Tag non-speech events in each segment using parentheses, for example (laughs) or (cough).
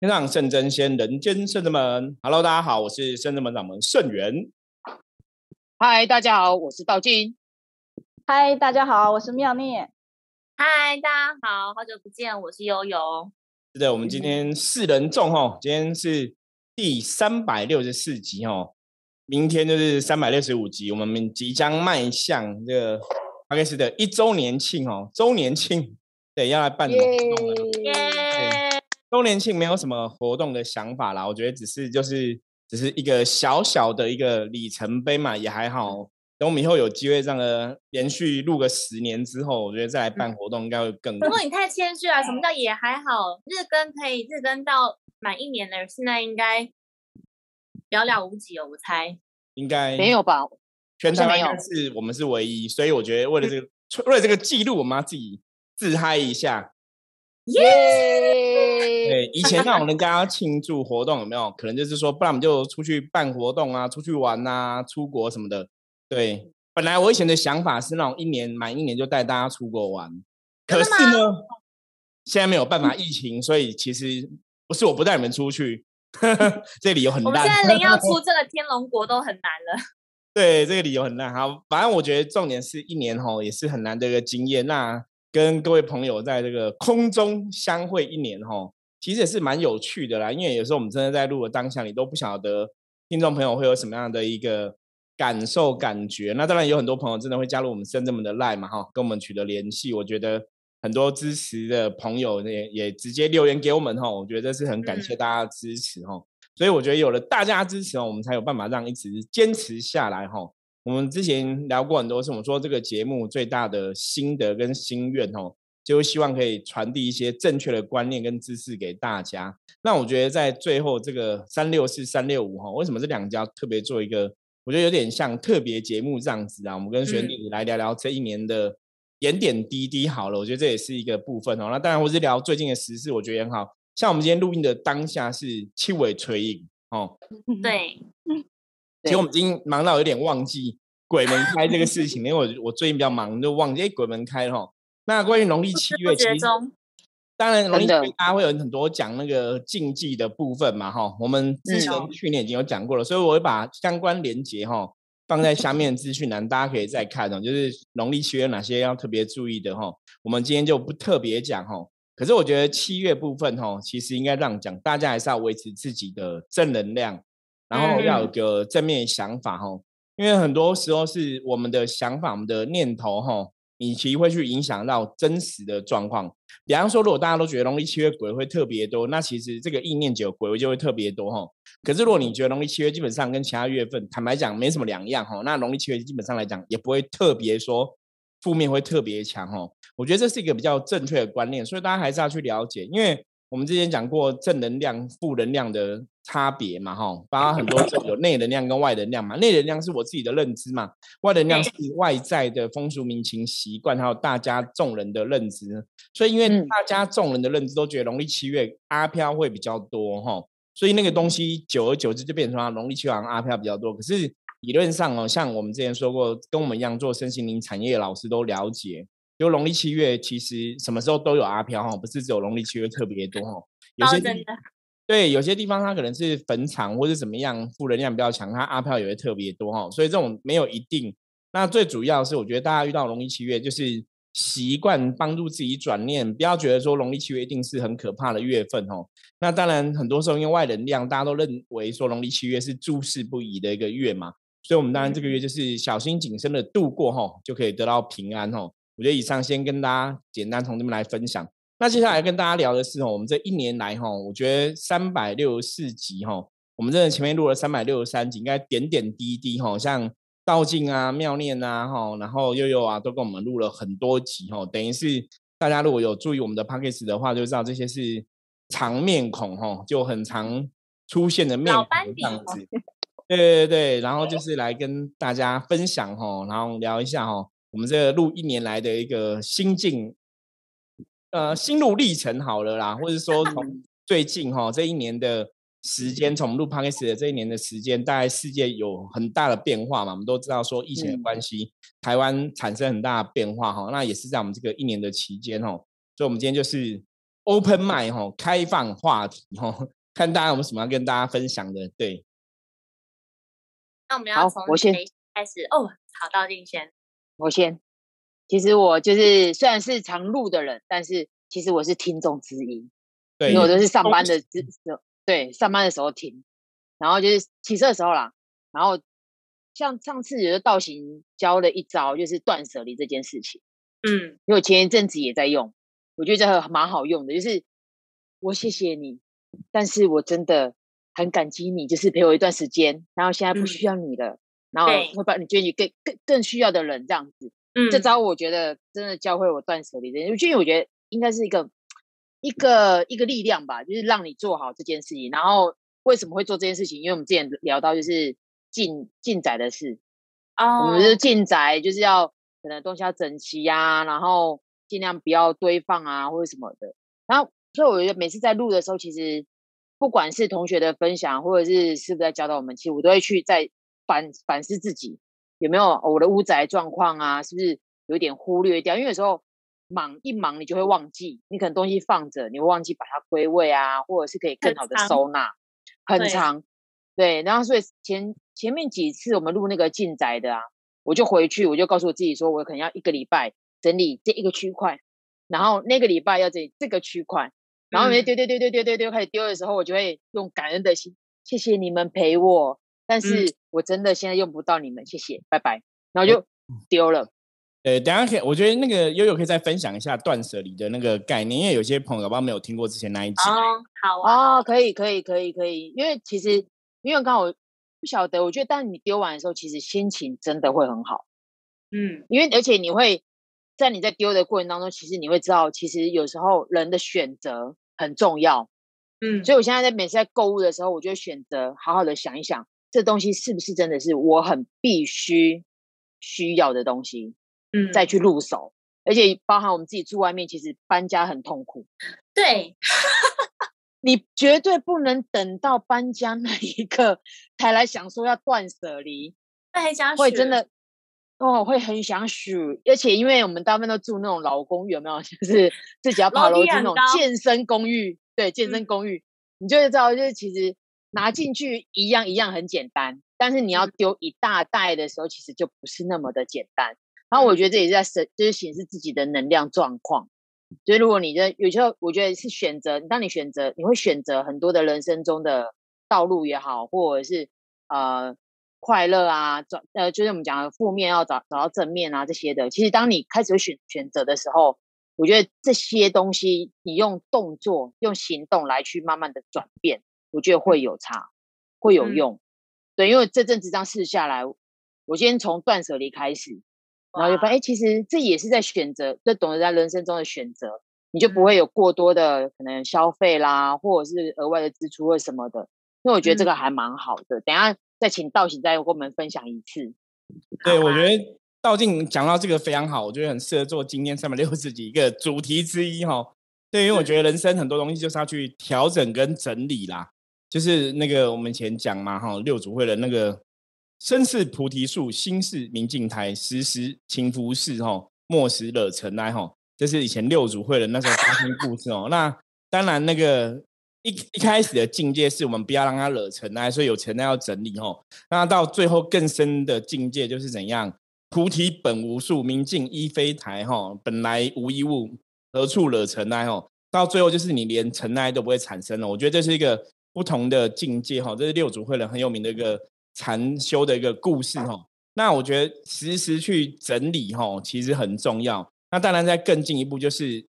天上圣真仙，人间圣真门。Hello，大家好，我是圣真门掌门圣元。嗨，大家好，我是道静。嗨，大家好，我是妙念。嗨，大家好，好久不见，我是悠悠。是的，我们今天四人众哦，今天是第三百六十四集哦，明天就是三百六十五集，我们即将迈向这个阿克斯的一周年庆哦，周年庆，对，要来办活动了。周年庆没有什么活动的想法啦，我觉得只是就是只是一个小小的一个里程碑嘛，也还好。等我们以后有机会这样的连续录个十年之后，我觉得再来办活动应该会更。不过你太谦虚了，什么叫也还好？日更可以日更到满一年了，现在应该寥寥无几哦，我猜。应该没有吧？全台湾是我们是唯一，所以我觉得为了这个为了这个记录，我们要自己自嗨一下。耶！对，以前那种人家要庆祝活动有没有？可能就是说，不然我们就出去办活动啊，出去玩啊，出国什么的。对，本来我以前的想法是那种一年满一年就带大家出国玩，可是呢，现在没有办法，疫情，所以其实不是我不带你们出去，(laughs) 这理由很烂。我们现在连要出 (laughs) 这个天龙国都很难了。对，这个理由很烂。好，反正我觉得重点是一年吼也是很难的一个经验。那跟各位朋友在这个空中相会一年哈，其实也是蛮有趣的啦。因为有时候我们真的在录的当下，你都不晓得听众朋友会有什么样的一个感受、感觉。那当然有很多朋友真的会加入我们深圳门的 Line 嘛哈，跟我们取得联系。我觉得很多支持的朋友也也直接留言给我们哈，我觉得这是很感谢大家的支持哈。所以我觉得有了大家支持哦，我们才有办法让一直坚持下来哈。我们之前聊过很多次，我们说这个节目最大的心得跟心愿哦，就希望可以传递一些正确的观念跟知识给大家。那我觉得在最后这个三六四三六五哈，为什么这两家特别做一个？我觉得有点像特别节目这样子啊。我们跟玄弟来聊聊这一年的点点滴滴好了，我觉得这也是一个部分哦。那当然，或是聊最近的时事，我觉得很好。像我们今天录音的当下是七尾垂影哦，对。其实我们已经忙到有点忘记鬼门开这个事情，因为我我最近比较忙，就忘记哎鬼门开哈。那关于农历七月，其实当然农历七月大家会有很多讲那个禁忌的部分嘛哈。我们之前去年已经有讲过了，所以我会把相关连接哈放在下面资讯栏，大家可以再看哦。就是农历七月哪些要特别注意的哈。我们今天就不特别讲哈。可是我觉得七月部分哈，其实应该让讲，大家还是要维持自己的正能量。然后要有个正面想法哈，因为很多时候是我们的想法、我们的念头哈，你其实会去影响到真实的状况。比方说，如果大家都觉得农历七月鬼会特别多，那其实这个意念久，鬼会就会特别多哈。可是如果你觉得农历七月基本上跟其他月份坦白讲没什么两样哈，那农历七月基本上来讲也不会特别说负面会特别强哈。我觉得这是一个比较正确的观念，所以大家还是要去了解，因为。我们之前讲过正能量、负能量的差别嘛，哈，包括很多种有内能量跟外能量嘛。内能量是我自己的认知嘛，外能量是外在的风俗民情习惯，还有大家众人的认知。所以，因为大家众人的认知都觉得农历七月阿飘会比较多，哈，所以那个东西久而久之就变成啊，农历七月阿飘比较多。可是理论上哦，像我们之前说过，跟我们一样做身心灵产业老师都了解。就农历七月，其实什么时候都有阿飘哈，不是只有农历七月特别多哈。有些对，有些地方它可能是坟场或者怎么样，负能量比较强，它阿飘也会特别多哈。所以这种没有一定。那最主要是，我觉得大家遇到农历七月，就是习惯帮助自己转念，不要觉得说农历七月一定是很可怕的月份哦。那当然，很多时候因为外能量，大家都认为说农历七月是诸事不宜的一个月嘛，所以我们当然这个月就是小心谨慎的度过哈，就可以得到平安哈。我觉得以上先跟大家简单从这边来分享。那接下来跟大家聊的是哦，我们这一年来哈，我觉得三百六十四集哈，我们真的前面录了三百六十三集，应该点点滴滴哈，像道静啊、妙念啊哈，然后悠悠啊，都跟我们录了很多集哈。等于是大家如果有注意我们的 p o c k e t 的话，就知道这些是常面孔哈，就很常出现的面孔这样子。对对对，然后 (laughs) 就是来跟大家分享哈，然后聊一下哈。我们这个录一年来的一个心境，呃，心路历程好了啦，或者说从 (laughs) 最近哈这一年的时间，从录 p o d c a 的这一年的时间，大概世界有很大的变化嘛。我们都知道说疫情的关系，台湾产生很大的变化哈。那也是在我们这个一年的期间哦，所以我们今天就是 open mind 哈，开放话题哈，看大家有没有什么要跟大家分享的。对，那我们要从谁开始？哦，好，道静先，我先。其实我就是虽然是常录的人，但是其实我是听众之一。对，因为我都是上班的时对，上班的时候听，然后就是骑车的时候啦。然后像上次有的道行教了一招，就是断舍离这件事情。嗯，因为我前一阵子也在用，我觉得这个蛮好用的。就是我谢谢你，但是我真的很感激你，就是陪我一段时间，然后现在不需要你了，然后会把你捐给更更更需要的人，这样子。嗯，这招我觉得真的教会我断舍离的，因为我觉得应该是一个。一个一个力量吧，就是让你做好这件事情。然后为什么会做这件事情？因为我们之前聊到就是进进宅的事哦，我们是进宅，就是要可能东西要整齐呀，然后尽量不要堆放啊或者什么的。然后所以我觉得每次在录的时候，其实不管是同学的分享，或者是师傅在教导我们，其实我都会去在反反思自己有没有我的屋宅状况啊，是不是有点忽略掉？因为有时候。忙一忙，你就会忘记，你可能东西放着，你会忘记把它归位啊，或者是可以更好的收纳，很长，对。然后所以前前面几次我们录那个进宅的啊，我就回去，我就告诉我自己说，我可能要一个礼拜整理这一个区块，然后那个礼拜要整理这个区块，然后每丢丢丢丢丢丢丢开始丢的时候，我就会用感恩的心，谢谢你们陪我，但是我真的现在用不到你们，谢谢，拜拜，然后就丢了。呃，等下可以，我觉得那个悠悠可以再分享一下断舍离的那个概念，因为有些朋友不知没有听过之前那一集。哦，好啊，可以，可以，可以，可以，因为其实因为刚好不晓得，我觉得当你丢完的时候，其实心情真的会很好。嗯，因为而且你会在你在丢的过程当中，其实你会知道，其实有时候人的选择很重要。嗯，所以我现在在每次在购物的时候，我就选择好好的想一想，这东西是不是真的是我很必须需要的东西。嗯，再去入手，而且包含我们自己住外面，其实搬家很痛苦。对，(laughs) 你绝对不能等到搬家那一刻才来想说要断舍离，会想会真的哦，会很想数。而且因为我们大部分都住那种老公寓，有没有？(laughs) 就是自己要爬楼梯那种健身公寓，对，健身公寓，你就会知道，就是其实拿进去一样一样很简单，但是你要丢一大袋的时候，其实就不是那么的简单。然后我觉得这也是在显，就是显示自己的能量状况。所以如果你的有时候，我觉得是选择，当你选择，你会选择很多的人生中的道路也好，或者是呃快乐啊，转呃就是我们讲的负面要找找到正面啊这些的。其实当你开始选选择的时候，我觉得这些东西你用动作、用行动来去慢慢的转变，我觉得会有差，会有用。对，因为这阵子这样试下来，我先从断舍离开始。然后就发现，哎，其实这也是在选择，这懂得在人生中的选择，你就不会有过多的可能消费啦，或者是额外的支出或什么的。因为我觉得这个还蛮好的。等下再请道行再跟我们分享一次。对，我觉得道静讲到这个非常好，我觉得很适合做今天三百六十几一个主题之一哈。对，因为我觉得人生很多东西就是要去调整跟整理啦，就是那个我们以前讲嘛哈，六祖会的那个。身是菩提树，心是明镜台，时时勤拂拭，吼，莫使惹尘埃，吼。这是以前六祖会的那时候发生故事哦。那当然，那个一一开始的境界是我们不要让它惹尘埃，所以有尘埃要整理，吼。那到最后更深的境界就是怎样？菩提本无树，明镜亦非台，吼，本来无一物，何处惹尘埃，吼。到最后就是你连尘埃都不会产生了。我觉得这是一个不同的境界，哈。这是六祖慧能很有名的一个。禅修的一个故事哈，那我觉得时时去整理哈，其实很重要。那当然，在更进一步，就是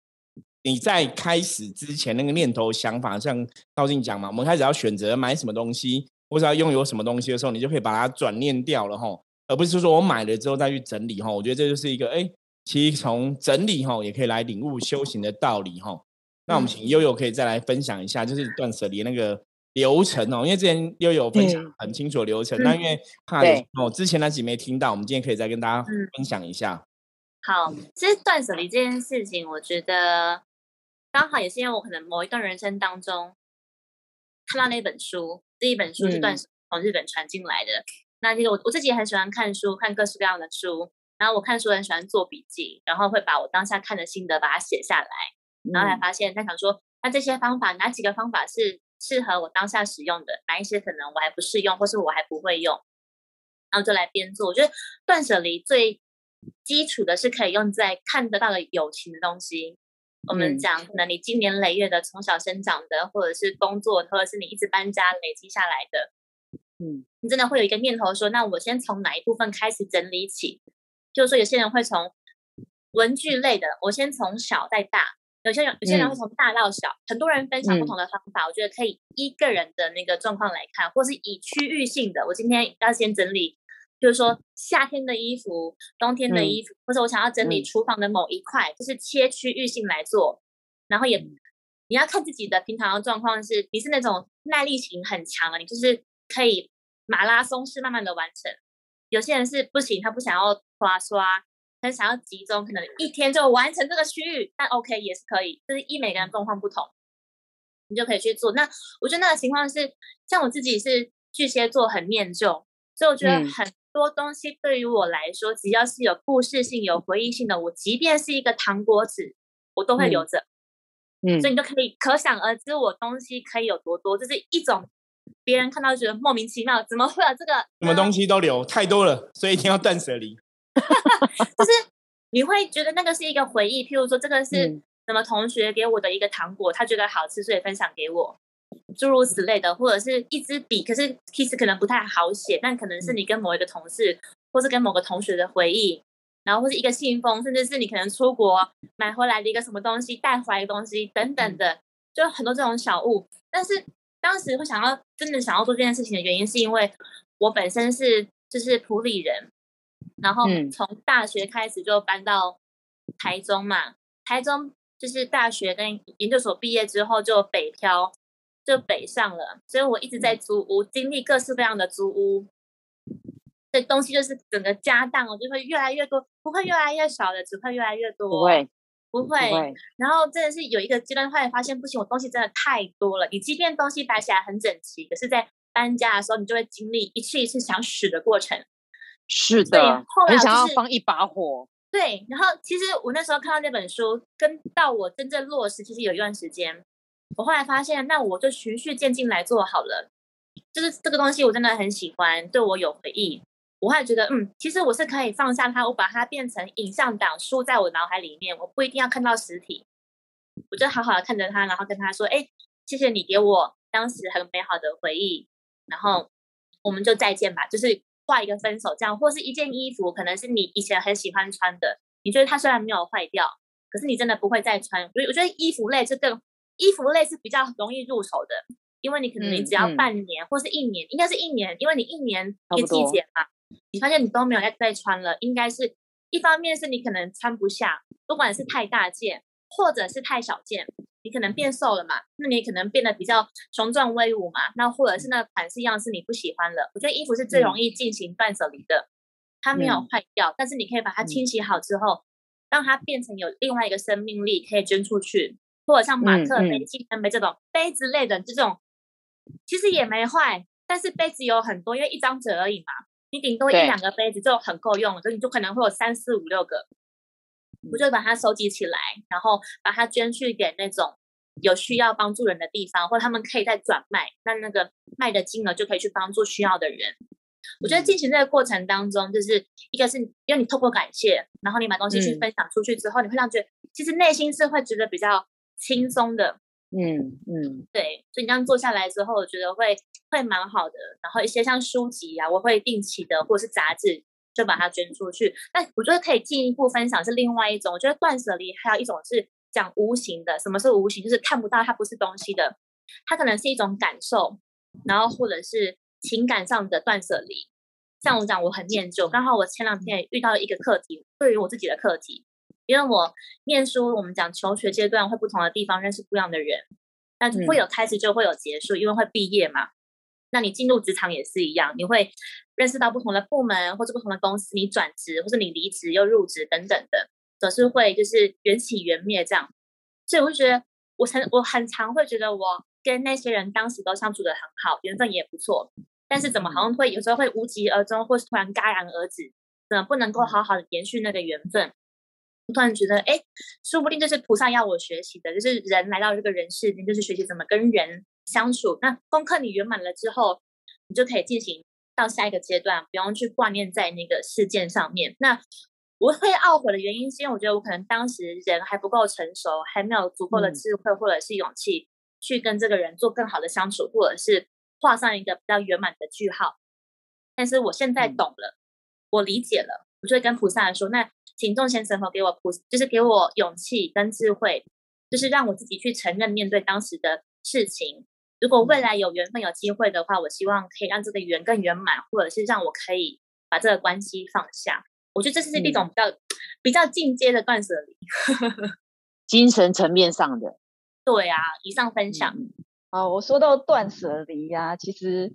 你在开始之前那个念头想法，像道静讲嘛，我们开始要选择买什么东西，或者要拥有什么东西的时候，你就可以把它转念掉了哈，而不是说我买了之后再去整理哈。我觉得这就是一个哎，其实从整理哈，也可以来领悟修行的道理哈。那我们请悠悠可以再来分享一下，就是断舍离那个。流程哦，因为之前又有分享很清楚的流程，那因为怕哦之前那集没听到，我们今天可以再跟大家分享一下。好，其实断舍离这件事情，我觉得刚好也是因为我可能某一段人生当中看到那本书，这一本书是断从日本传进来的。那这个我我自己也很喜欢看书，看各式各样的书，然后我看书很喜欢做笔记，然后会把我当下看的心得把它写下来。然后才发现，他想说，那这些方法哪几个方法是适合我当下使用的？哪一些可能我还不适用，或是我还不会用？然后就来编做。我觉得断舍离最基础的是可以用在看得到的友情的东西。我们讲，可能你经年累月的从小生长的，或者是工作，或者是你一直搬家累积下来的，嗯，你真的会有一个念头说，那我先从哪一部分开始整理起？就是说，有些人会从文具类的，我先从小再大；有些人有些人会从大到小。很多人分享不同的方法，我觉得可以依个人的那个状况来看，或是以区域性的。我今天要先整理。就是说，夏天的衣服、冬天的衣服，或者我想要整理厨房的某一块，就是切区域性来做。然后也你要看自己的平常的状况，是你是那种耐力型很强的，你就是可以马拉松式慢慢的完成。有些人是不行，他不想要刷刷，他想要集中，可能一天就完成这个区域，但 OK 也是可以，就是一每个人状况不同，你就可以去做。那我觉得那个情况是，像我自己是巨蟹座，很念旧，所以我觉得很。多东西对于我来说，只要是有故事性、有回忆性的，我即便是一个糖果纸，我都会留着。嗯，所以你就可以可想而知，我东西可以有多多，这是一种别人看到觉得莫名其妙，怎么会有这个？什么东西都留太多了，所以一定要断舍离。(laughs) 就是你会觉得那个是一个回忆，譬如说这个是什么同学给我的一个糖果，他觉得好吃，所以分享给我。诸如此类的，或者是一支笔，可是其实可能不太好写，但可能是你跟某一个同事，或是跟某个同学的回忆，然后或是一个信封，甚至是你可能出国买回来的一个什么东西，带回来的东西等等的，就很多这种小物。但是当时会想要真的想要做这件事情的原因，是因为我本身是就是普里人，然后从大学开始就搬到台中嘛，台中就是大学跟研究所毕业之后就北漂。就北上了，所以我一直在租屋，经历各式各样的租屋，这东西就是整个家当哦，就会越来越多，不会越来越少的，只会越来越多。不会，不会。然后真的是有一个阶段，后来发现不行，我东西真的太多了。你即便东西摆起来很整齐，可是在搬家的时候，你就会经历一次一次想死的过程。是的，很想要放一把火。对，然后其实我那时候看到那本书，跟到我真正落实，其实有一段时间。我后来发现，那我就循序渐进来做好了。就是这个东西，我真的很喜欢，对我有回忆。我会觉得，嗯，其实我是可以放下它，我把它变成影像档，输在我脑海里面。我不一定要看到实体，我就好好的看着它，然后跟他说：“哎，谢谢你给我当时很美好的回忆。”然后我们就再见吧，就是画一个分手这样，或是一件衣服，可能是你以前很喜欢穿的，你觉得它虽然没有坏掉，可是你真的不会再穿。所以我觉得衣服类是更。衣服类是比较容易入手的，因为你可能你只要半年或是一年，应该是一年，因为你一年一个季节嘛，你发现你都没有再再穿了，应该是一方面是你可能穿不下，不管是太大件或者是太小件，你可能变瘦了嘛，那你可能变得比较雄壮威武嘛，那或者是那款式样式你不喜欢了，我觉得衣服是最容易进行断舍离的，它没有坏掉，但是你可以把它清洗好之后，让它变成有另外一个生命力，可以捐出去。或者像马克杯、纪念杯这种杯子类的这种，其实也没坏，但是杯子有很多，因为一张纸而已嘛，你顶多一两个杯子就很够用了，所以你就可能会有三四五六个，我就把它收集起来，然后把它捐去给那种有需要帮助人的地方，或他们可以再转卖，那那个卖的金额就可以去帮助需要的人。我觉得进行这个过程当中，就是一个是因为你透过感谢，然后你把东西去分享出去之后，你会让觉得其实内心是会觉得比较。轻松的，嗯嗯，对，所以你这样做下来之后，我觉得会会蛮好的。然后一些像书籍啊，我会定期的，或者是杂志，就把它捐出去。那我觉得可以进一步分享是另外一种，我觉得断舍离还有一种是讲无形的。什么是无形？就是看不到，它不是东西的，它可能是一种感受，然后或者是情感上的断舍离。像我讲，我很念旧，刚好我前两天遇到一个课题，对于我自己的课题。因为我念书，我们讲求学阶段会不同的地方认识不一样的人，那会有开始就会有结束，因为会毕业嘛。那你进入职场也是一样，你会认识到不同的部门或者不同的公司，你转职或者你离职又入职等等的，总是会就是缘起缘灭这样。所以我就觉得，我很我很常会觉得我跟那些人当时都相处的很好，缘分也不错，但是怎么好像会有时候会无疾而终，或是突然戛然而止，怎么不能够好好的延续那个缘分？我突然觉得，哎，说不定就是菩萨要我学习的，就是人来到这个人世间，就是学习怎么跟人相处。那功课你圆满了之后，你就可以进行到下一个阶段，不用去挂念在那个事件上面。那我会懊悔的原因，是因为我觉得我可能当时人还不够成熟，还没有足够的智慧或者是勇气去跟这个人做更好的相处，或者是画上一个比较圆满的句号。但是我现在懂了，我理解了，我就会跟菩萨说：“那请众先神佛给我菩，就是给我勇气跟智慧，就是让我自己去承认面对当时的事情。如果未来有缘分有机会的话，我希望可以让这个缘更圆满，或者是让我可以把这个关系放下。”我觉得这是一种比较比较进阶的断舍离，(laughs) 精神层面上的。对啊，以上分享。啊，我说到断舍离呀，其实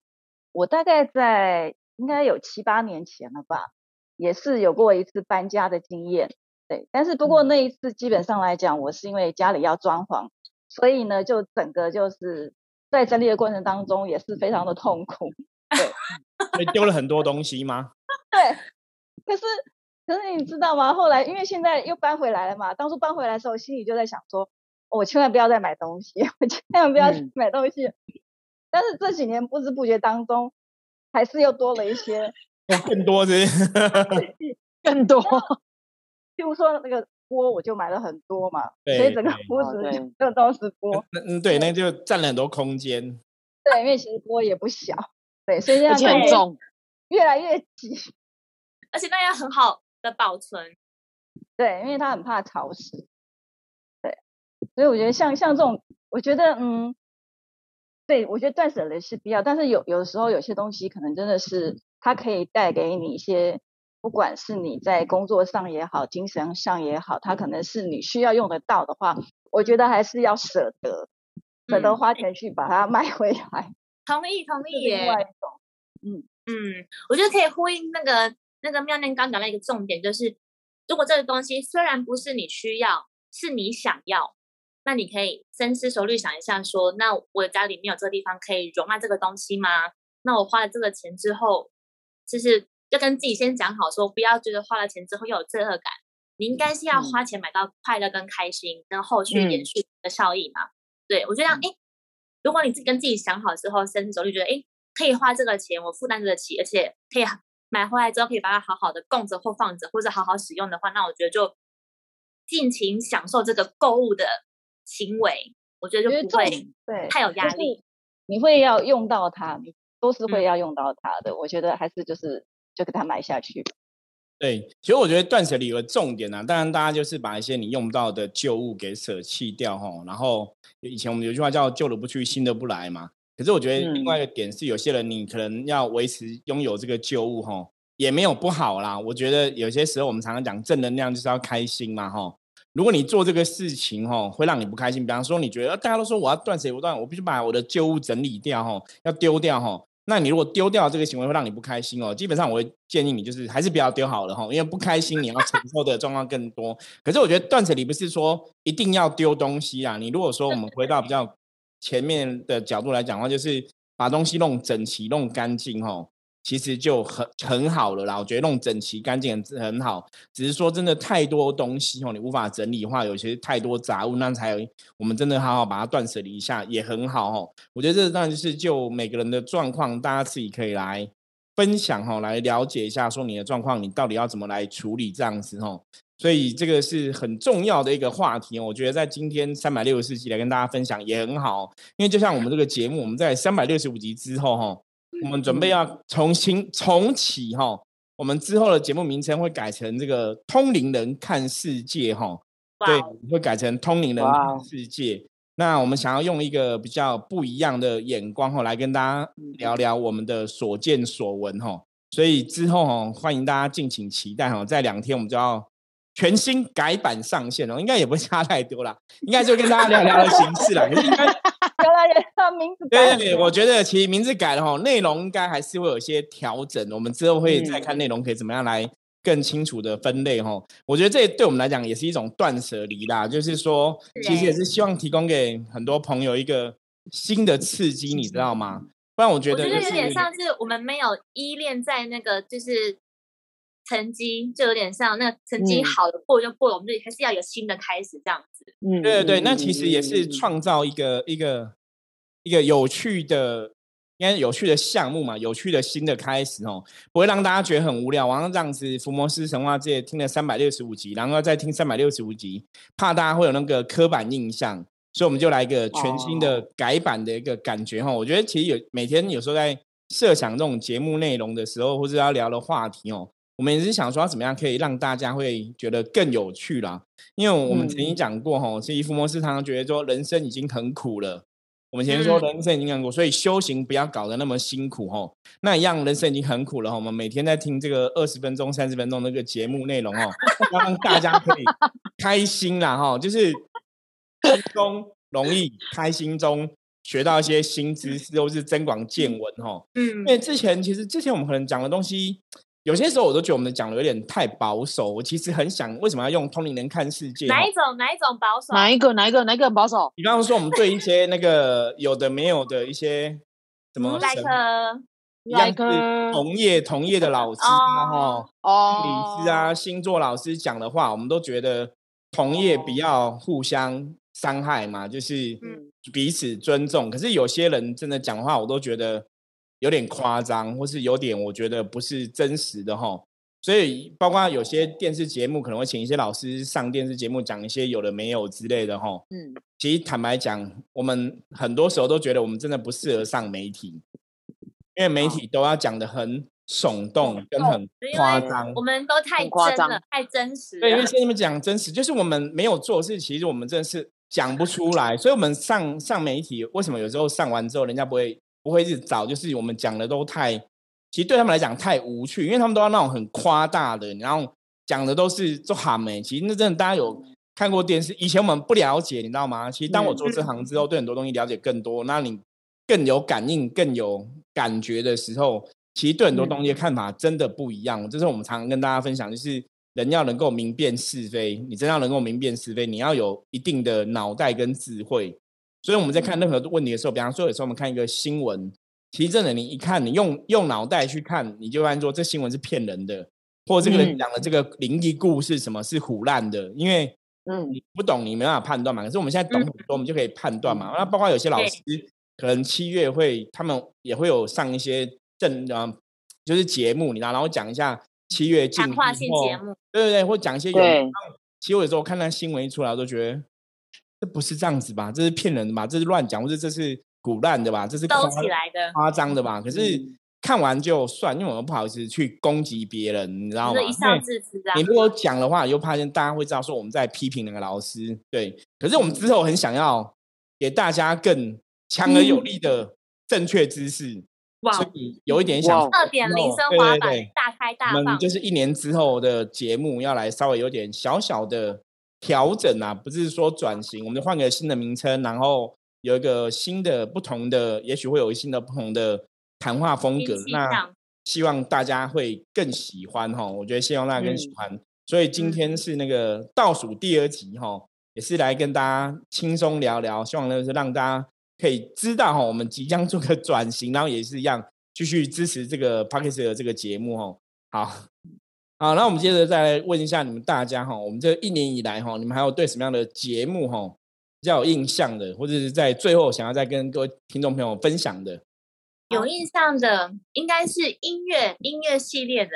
我大概在应该有七八年前了吧，也是有过一次搬家的经验。对，但是不过那一次基本上来讲，我是因为家里要装潢，所以呢，就整个就是在整理的过程当中也是非常的痛苦。对，(laughs) 所以丢了很多东西吗？(laughs) 对。可是，可是你知道吗？后来因为现在又搬回来了嘛。当初搬回来的时候，心里就在想说，我千万不要再买东西，我千万不要买东西。但是这几年不知不觉当中，还是又多了一些，更多的，(laughs) 更多。譬如说那个锅，我就买了很多嘛，所以整个屋子就都是锅。嗯，对，那就占了很多空间。对，因为其实锅也不小，对，所以现在很重，(laughs) 越来越挤。而且那要很好的保存，对，因为它很怕潮湿，对，所以我觉得像像这种，我觉得嗯，对我觉得断舍离是必要，但是有有的时候有些东西可能真的是它可以带给你一些，不管是你在工作上也好，精神上也好，它可能是你需要用得到的话，我觉得还是要舍得，舍得花钱去把它 (laughs) 买回来。同意同意耶。另外一种，嗯嗯，我觉得可以呼应那个。那个妙念刚讲的一个重点，就是如果这个东西虽然不是你需要，是你想要，那你可以深思熟虑想一下，说那我家里面有这个地方可以容纳这个东西吗？那我花了这个钱之后，就是要跟自己先讲好，说不要觉得花了钱之后又有罪恶感，你应该是要花钱买到快乐跟开心，跟后续延续的效益嘛。对我觉得，哎，如果你自己跟自己想好之后，深思熟虑，觉得哎可以花这个钱，我负担得起，而且可以。买回来之后可以把它好好的供着或放着，或者好好使用的话，那我觉得就尽情享受这个购物的行为，我觉得就不会对太有压力。你会要用到它，你都是会要用到它的。我觉得还是就是就给它买下去。对，其实我觉得断舍离有个重点呢，当然大家就是把一些你用不到的旧物给舍弃掉哈。然后以前我们有句话叫“旧的不去，新的不来”嘛。可是我觉得另外一个点是，有些人你可能要维持拥有这个旧物哈，也没有不好啦。我觉得有些时候我们常常讲正能量就是要开心嘛哈。如果你做这个事情哈，会让你不开心，比方说你觉得大家都说我要断舍离，断，我必须把我的旧物整理掉哈，要丢掉哈。那你如果丢掉这个行为会让你不开心哦，基本上我会建议你就是还是不要丢好了哈，因为不开心你要承受的状况更多。可是我觉得断舍离不是说一定要丢东西啊，你如果说我们回到比较。前面的角度来讲的话，就是把东西弄整齐、弄干净，哈，其实就很很好了啦。我觉得弄整齐、干净很很好，只是说真的太多东西哦，你无法整理的话，有些太多杂物，那才我们真的好好把它断舍离一下也很好哦。我觉得这当然就是就每个人的状况，大家自己可以来分享哈，来了解一下，说你的状况，你到底要怎么来处理这样子吼。所以这个是很重要的一个话题，我觉得在今天三百六十四集来跟大家分享也很好，因为就像我们这个节目，我们在三百六十五集之后哈，我们准备要重新重启哈，我们之后的节目名称会改成这个“通灵人看世界”哈，对，会改成“通灵人看世界”。那我们想要用一个比较不一样的眼光哈，来跟大家聊聊我们的所见所闻哈，所以之后哈，欢迎大家敬请期待哈，在两天我们就要。全新改版上线哦，应该也不会差太多啦，应该就跟大家聊聊的形式啦。可是应该原来也把名字对对对，我觉得其实名字改了哈，内容应该还是会有一些调整。我们之后会再看内容可以怎么样来更清楚的分类哈。我觉得这对我们来讲也是一种断舍离啦，就是说其实也是希望提供给很多朋友一个新的刺激，你知道吗？不然我觉得有点像是我们没有依恋在那个就是。成绩就有点像那成绩好的过就过了，我们就还是要有新的开始这样子。嗯，对对对，那其实也是创造一个一个一个有趣的。应该有趣的项目嘛，有趣的新的开始哦，不会让大家觉得很无聊。然后这样子，《福摩斯神话》界听了三百六十五集，然后再听三百六十五集，怕大家会有那个刻板印象，所以我们就来一个全新的改版的一个感觉哈。我觉得其实有每天有时候在设想这种节目内容的时候，或者要聊的话题哦，我们也是想说怎么样可以让大家会觉得更有趣啦。因为我们曾经讲过哈，其实福摩斯常常觉得说人生已经很苦了。我们前面说人生已经很苦，所以修行不要搞得那么辛苦哦。那一样人生已经很苦了哈。我们每天在听这个二十分钟、三十分钟那个节目内容哦，让大家可以开心啦哈，就是轻松容易开心中学到一些新知识，都是增广见闻哈。嗯，因为之前其实之前我们可能讲的东西。有些时候我都觉得我们讲的有点太保守。我其实很想，为什么要用通灵人看世界？哪一种？哪一种保守？哪一个？哪一个？哪一个保守？比方说，我们对一些那个有的没有的一些什么，like 同业同业的老师啊，哈，哦，理师啊，星座老师讲的话，我们都觉得同业不要互相伤害嘛，就是彼此尊重。可是有些人真的讲话，我都觉得。有点夸张，或是有点我觉得不是真实的哈，所以包括有些电视节目可能会请一些老师上电视节目讲一些有的没有之类的哈。嗯，其实坦白讲，我们很多时候都觉得我们真的不适合上媒体，因为媒体都要讲的很耸动跟很夸张，我们都太夸张了，太真实。对，因为跟你们讲真实，就是我们没有做事，其实我们真的是讲不出来，所以我们上上媒体，为什么有时候上完之后人家不会？不会是找，就是我们讲的都太，其实对他们来讲太无趣，因为他们都要那种很夸大的，然后讲的都是做哈美。其实那真的大家有看过电视，以前我们不了解，你知道吗？其实当我做这行之后，对很多东西了解更多，那你更有感应、更有感觉的时候，其实对很多东西的看法真的不一样。这是我们常常跟大家分享，就是人要能够明辨是非，你真要能够明辨是非，你要有一定的脑袋跟智慧。所以我们在看任何问题的时候，比方说有时候我们看一个新闻，其实真的你一看，你用用脑袋去看，你就发现说这新闻是骗人的，或者这个人讲的这个灵异故事什么是胡乱的，因为嗯你不懂，你没办法判断嘛。可是我们现在懂很多，我们就可以判断嘛。那包括有些老师可能七月会，他们也会有上一些正啊，就是节目，你知道，然后讲一下七月进化性节目，对对对，或讲一些有。其实有时候看那新闻一出来，我都觉得。这不是这样子吧？这是骗人的吧？这是乱讲，或者这是鼓烂的吧？这是兜起来的、夸张的吧？可是看完就算，因为我们不好意思去攻击别人，你知道吗？一笑置之你如果讲的话，又怕大家会知道说我们在批评那个老师。对，可是我们之后很想要给大家更强而有力的正确知识，所以有一点想二点零升华版大开大放。我们就是一年之后的节目要来稍微有点小小的。调整啊，不是说转型，我们就换个新的名称，然后有一个新的、不同的，也许会有新的、不同的谈话风格。那希望大家会更喜欢哈，我觉得希望大家更喜欢。所以今天是那个倒数第二集哈，也是来跟大家轻松聊聊，希望呢是让大家可以知道哈，我们即将做个转型，然后也是一样继续支持这个 p a r k e s 的这个节目哦。好。好，那我们接着再来问一下你们大家哈，我们这一年以来哈，你们还有对什么样的节目哈比较有印象的，或者是在最后想要再跟各位听众朋友分享的？有印象的应该是音乐音乐系列的，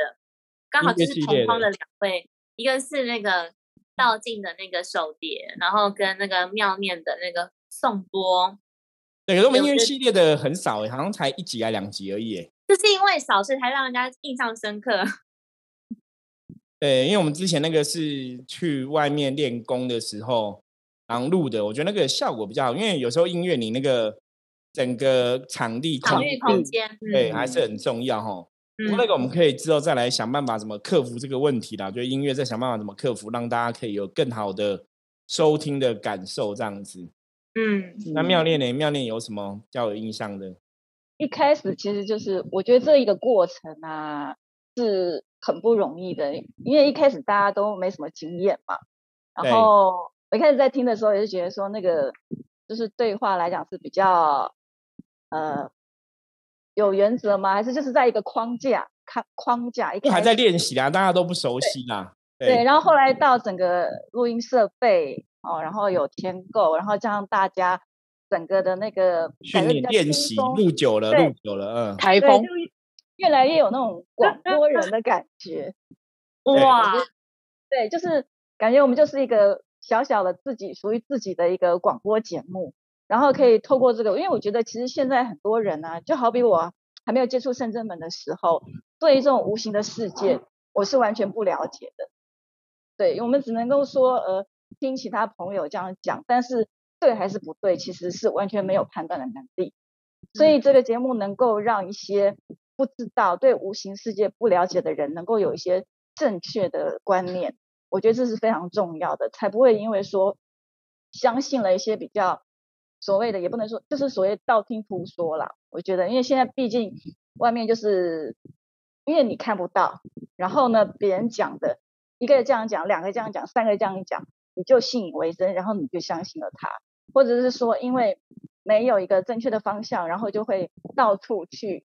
刚好就是同框的两位，一个是那个道静的那个手碟，然后跟那个妙念的那个颂钵。对，可是我们音乐系列的很少诶，好像才一集还两集而已诶。就是因为少，所以才让人家印象深刻。对，因为我们之前那个是去外面练功的时候，然后录的，我觉得那个效果比较好。因为有时候音乐你那个整个场地场域空间，对，还是很重要哈。不过那个我们可以之后再来想办法怎么克服这个问题啦。就音乐再想办法怎么克服，让大家可以有更好的收听的感受，这样子。嗯，那妙练呢？妙练有什么较有印象的？一开始其实就是我觉得这一个过程啊是。很不容易的，因为一开始大家都没什么经验嘛。然后我一开始在听的时候，也是觉得说那个就是对话来讲是比较呃有原则吗？还是就是在一个框架？看框架，一还在练习啊，大家都不熟悉啦。对，然后后来到整个录音设备哦，然后有天购，然后加上大家整个的那个训练练习，录久了，录久了，嗯，台风越来越有那种广播人的感觉。哇，对，就是感觉我们就是一个小小的自己属于自己的一个广播节目，然后可以透过这个，因为我觉得其实现在很多人呢，就好比我还没有接触圣真门的时候，对于这种无形的世界，我是完全不了解的。对我们只能够说，呃，听其他朋友这样讲，但是对还是不对，其实是完全没有判断的能力。所以这个节目能够让一些不知道对无形世界不了解的人，能够有一些正确的观念，我觉得这是非常重要的，才不会因为说相信了一些比较所谓的，也不能说就是所谓道听途说啦。我觉得，因为现在毕竟外面就是因为你看不到，然后呢，别人讲的。一个这样讲，两个这样讲，三个这样讲，你就信以为真，然后你就相信了他，或者是说，因为没有一个正确的方向，然后就会到处去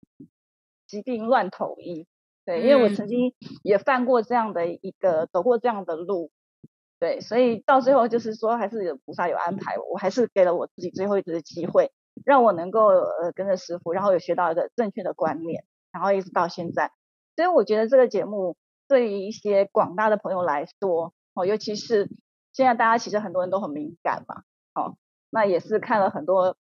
疾病乱投医。对，因为我曾经也犯过这样的一个，走过这样的路。对，所以到最后就是说，还是有菩萨有安排，我还是给了我自己最后一次的机会，让我能够呃跟着师傅，然后有学到一个正确的观念，然后一直到现在。所以我觉得这个节目。对于一些广大的朋友来说，哦，尤其是现在大家其实很多人都很敏感嘛，哦，那也是看了很多，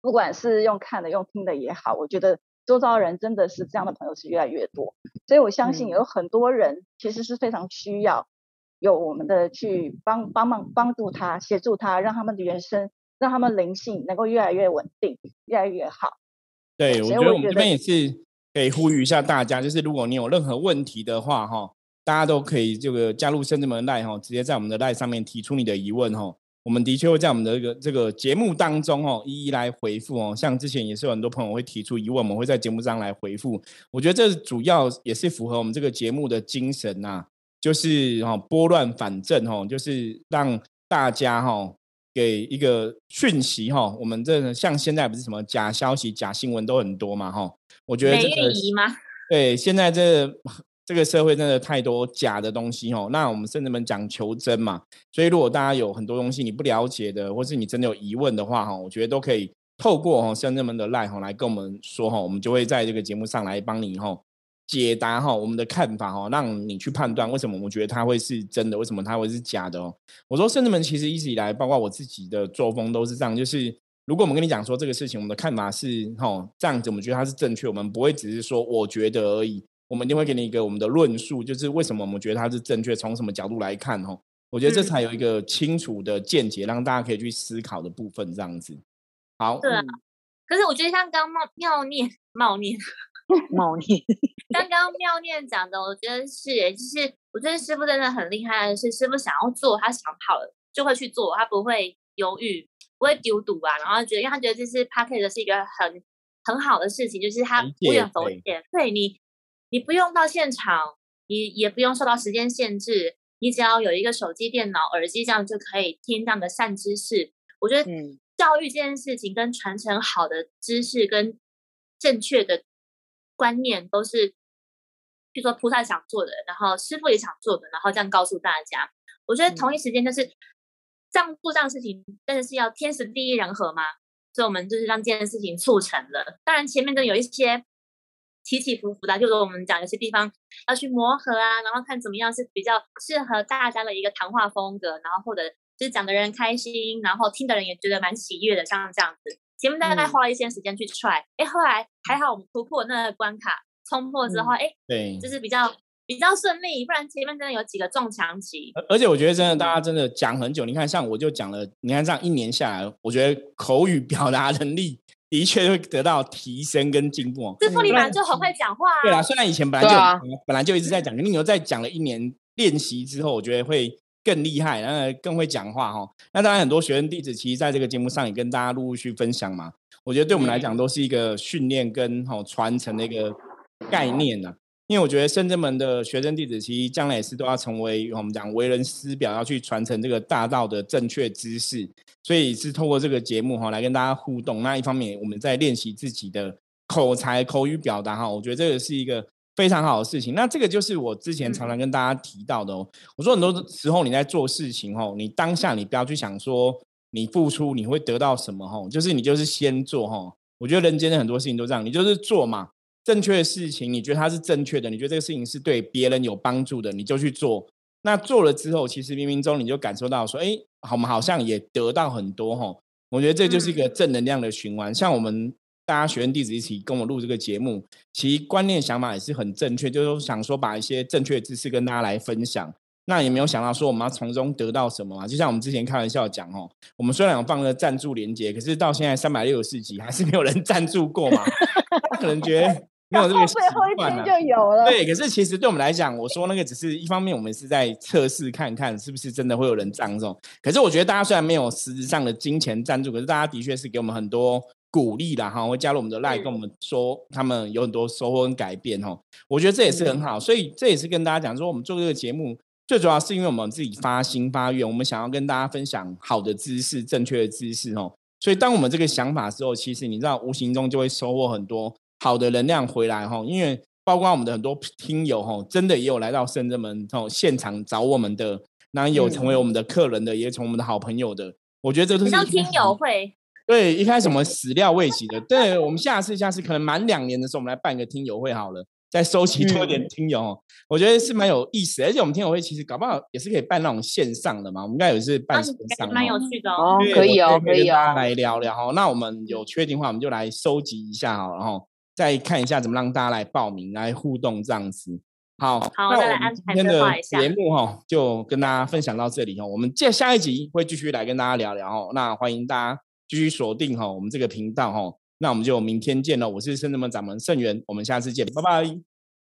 不管是用看的用听的也好，我觉得周遭人真的是这样的朋友是越来越多，所以我相信有很多人其实是非常需要有我们的去帮帮忙帮助他协助他，让他们的原生让他们灵性能够越来越稳定，越来越好。对，我觉得我们这边也是。可以呼吁一下大家，就是如果你有任何问题的话，哈，大家都可以这个加入深圳门赖哈，直接在我们的赖上面提出你的疑问哈。我们的确会在我们的这个这个节目当中哦，一一来回复哦。像之前也是有很多朋友会提出疑问，我们会在节目上来回复。我觉得这主要也是符合我们这个节目的精神呐，就是哈拨乱反正哦，就是让大家哈给一个讯息哈。我们这像现在不是什么假消息、假新闻都很多嘛哈。我觉得这个对现在这这个社会真的太多假的东西哦。那我们甚至们讲求真嘛，所以如果大家有很多东西你不了解的，或是你真的有疑问的话哈，我觉得都可以透过哈深圳们的赖哈来跟我们说哈，我们就会在这个节目上来帮你哈解答哈我们的看法哈，让你去判断为什么我们觉得它会是真的，为什么它会是假的哦。我说深圳们其实一直以来，包括我自己的作风都是这样，就是。如果我们跟你讲说这个事情，我们的看法是哈这样子，我们觉得它是正确，我们不会只是说我觉得而已，我们一定会给你一个我们的论述，就是为什么我们觉得它是正确，从什么角度来看哦。我觉得这才有一个清楚的见解，让大家可以去思考的部分，这样子。好，对啊。可是我觉得像刚刚妙念、(laughs) 妙念、妙念，刚刚妙念讲的，我觉得是，就是我觉得师傅真的很厉害的是，师傅想要做，他想好了就会去做，他不会犹豫。不会丢赌啊，然后觉得，因为他觉得这是 p a c k e t 是一个很很好的事情，就是他不远否点，对你，你不用到现场，你也不用受到时间限制，你只要有一个手机、电脑、耳机，这样就可以听这样的善知识。我觉得教育这件事情跟传承好的知识跟正确的观念，都是，比如说菩萨想做的，然后师傅也想做的，然后这样告诉大家。我觉得同一时间就是。这样做这样的事情，真的是要天时地利人和吗？所以我们就是让这件事情促成了。当然前面的有一些起起伏伏的，就是我们讲有些地方要去磨合啊，然后看怎么样是比较适合大家的一个谈话风格，然后或者就是讲的人开心，然后听的人也觉得蛮喜悦的，像这样子。前面大概花了一些时间去 try，哎，后来还好我们突破那个关卡，冲破之后，哎，对，就是比较。比较顺利，不然前面真的有几个撞墙期。而且我觉得真的，大家真的讲很久。你看，像我就讲了，你看这样一年下来，我觉得口语表达能力的确会得到提升跟进步。师傅你本来就很会讲话。对啊，虽然以前本来就本来就一直在讲，你有在讲了一年练习之后，我觉得会更厉害，然后更会讲话哈。那当然，很多学生弟子其实在这个节目上也跟大家陆陆续分享嘛。我觉得对我们来讲，都是一个训练跟哈传承的一个概念呢。因为我觉得深圳门的学生弟子，其实将来也是都要成为我们讲为人师表，要去传承这个大道的正确知识，所以是透过这个节目哈来跟大家互动。那一方面，我们在练习自己的口才、口语表达哈，我觉得这个是一个非常好的事情。那这个就是我之前常常跟大家提到的哦。我说很多时候你在做事情哦，你当下你不要去想说你付出你会得到什么哈，就是你就是先做哈。我觉得人间的很多事情都这样，你就是做嘛，正确的事情，你觉得它是正确的，你觉得这个事情是对别人有帮助的，你就去做。那做了之后，其实冥冥中你就感受到说，哎，我们好像也得到很多哈。我觉得这就是一个正能量的循环。像我们大家学员弟子一起跟我录这个节目，其实观念想法也是很正确，就是想说把一些正确的知识跟大家来分享。那也没有想到说我们要从中得到什么嘛？就像我们之前开玩笑讲哦，我们虽然有放了赞助连接，可是到现在三百六十四集还是没有人赞助过嘛？(laughs) 他可能觉得。没有这个 (laughs) 习惯了，就有了。对，可是其实对我们来讲，我说那个只是一方面，我们是在测试看看是不是真的会有人赞助。可是我觉得大家虽然没有实质上的金钱赞助，可是大家的确是给我们很多鼓励啦哈，会加入我们的 line 跟我们说他们有很多收获跟改变哈。我觉得这也是很好，所以这也是跟大家讲说，我们做这个节目最主要是因为我们自己发心发愿，我们想要跟大家分享好的知识、正确的知识哦。所以当我们这个想法之后，其实你知道，无形中就会收获很多。好的能量回来哈，因为包括我们的很多听友哈，真的也有来到深圳门哦现场找我们的，那有成为我们的客人的，也成我们的好朋友的。我觉得这都是像听友会。对，一开始我们始料未及的，对我们下次下次可能满两年的时候，我们来办个听友会好了，再收集多点听友，我觉得是蛮有意思。而且我们听友会其实搞不好也是可以办那种线上的嘛，我们应该也是办线上，蛮有趣的哦。可以哦，可以哦，来聊聊哈。那我们有确定的话，我们就来收集一下哈，然后。再看一下怎么让大家来报名、来互动这样子。好，好，那我们今天的节目哈，就跟大家分享到这里哦。我们接下一集会继续来跟大家聊聊哦。那欢迎大家继续锁定哈我们这个频道哈。那我们就明天见了。我是圣人门掌门圣元，我们下次见，拜拜，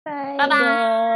拜拜拜。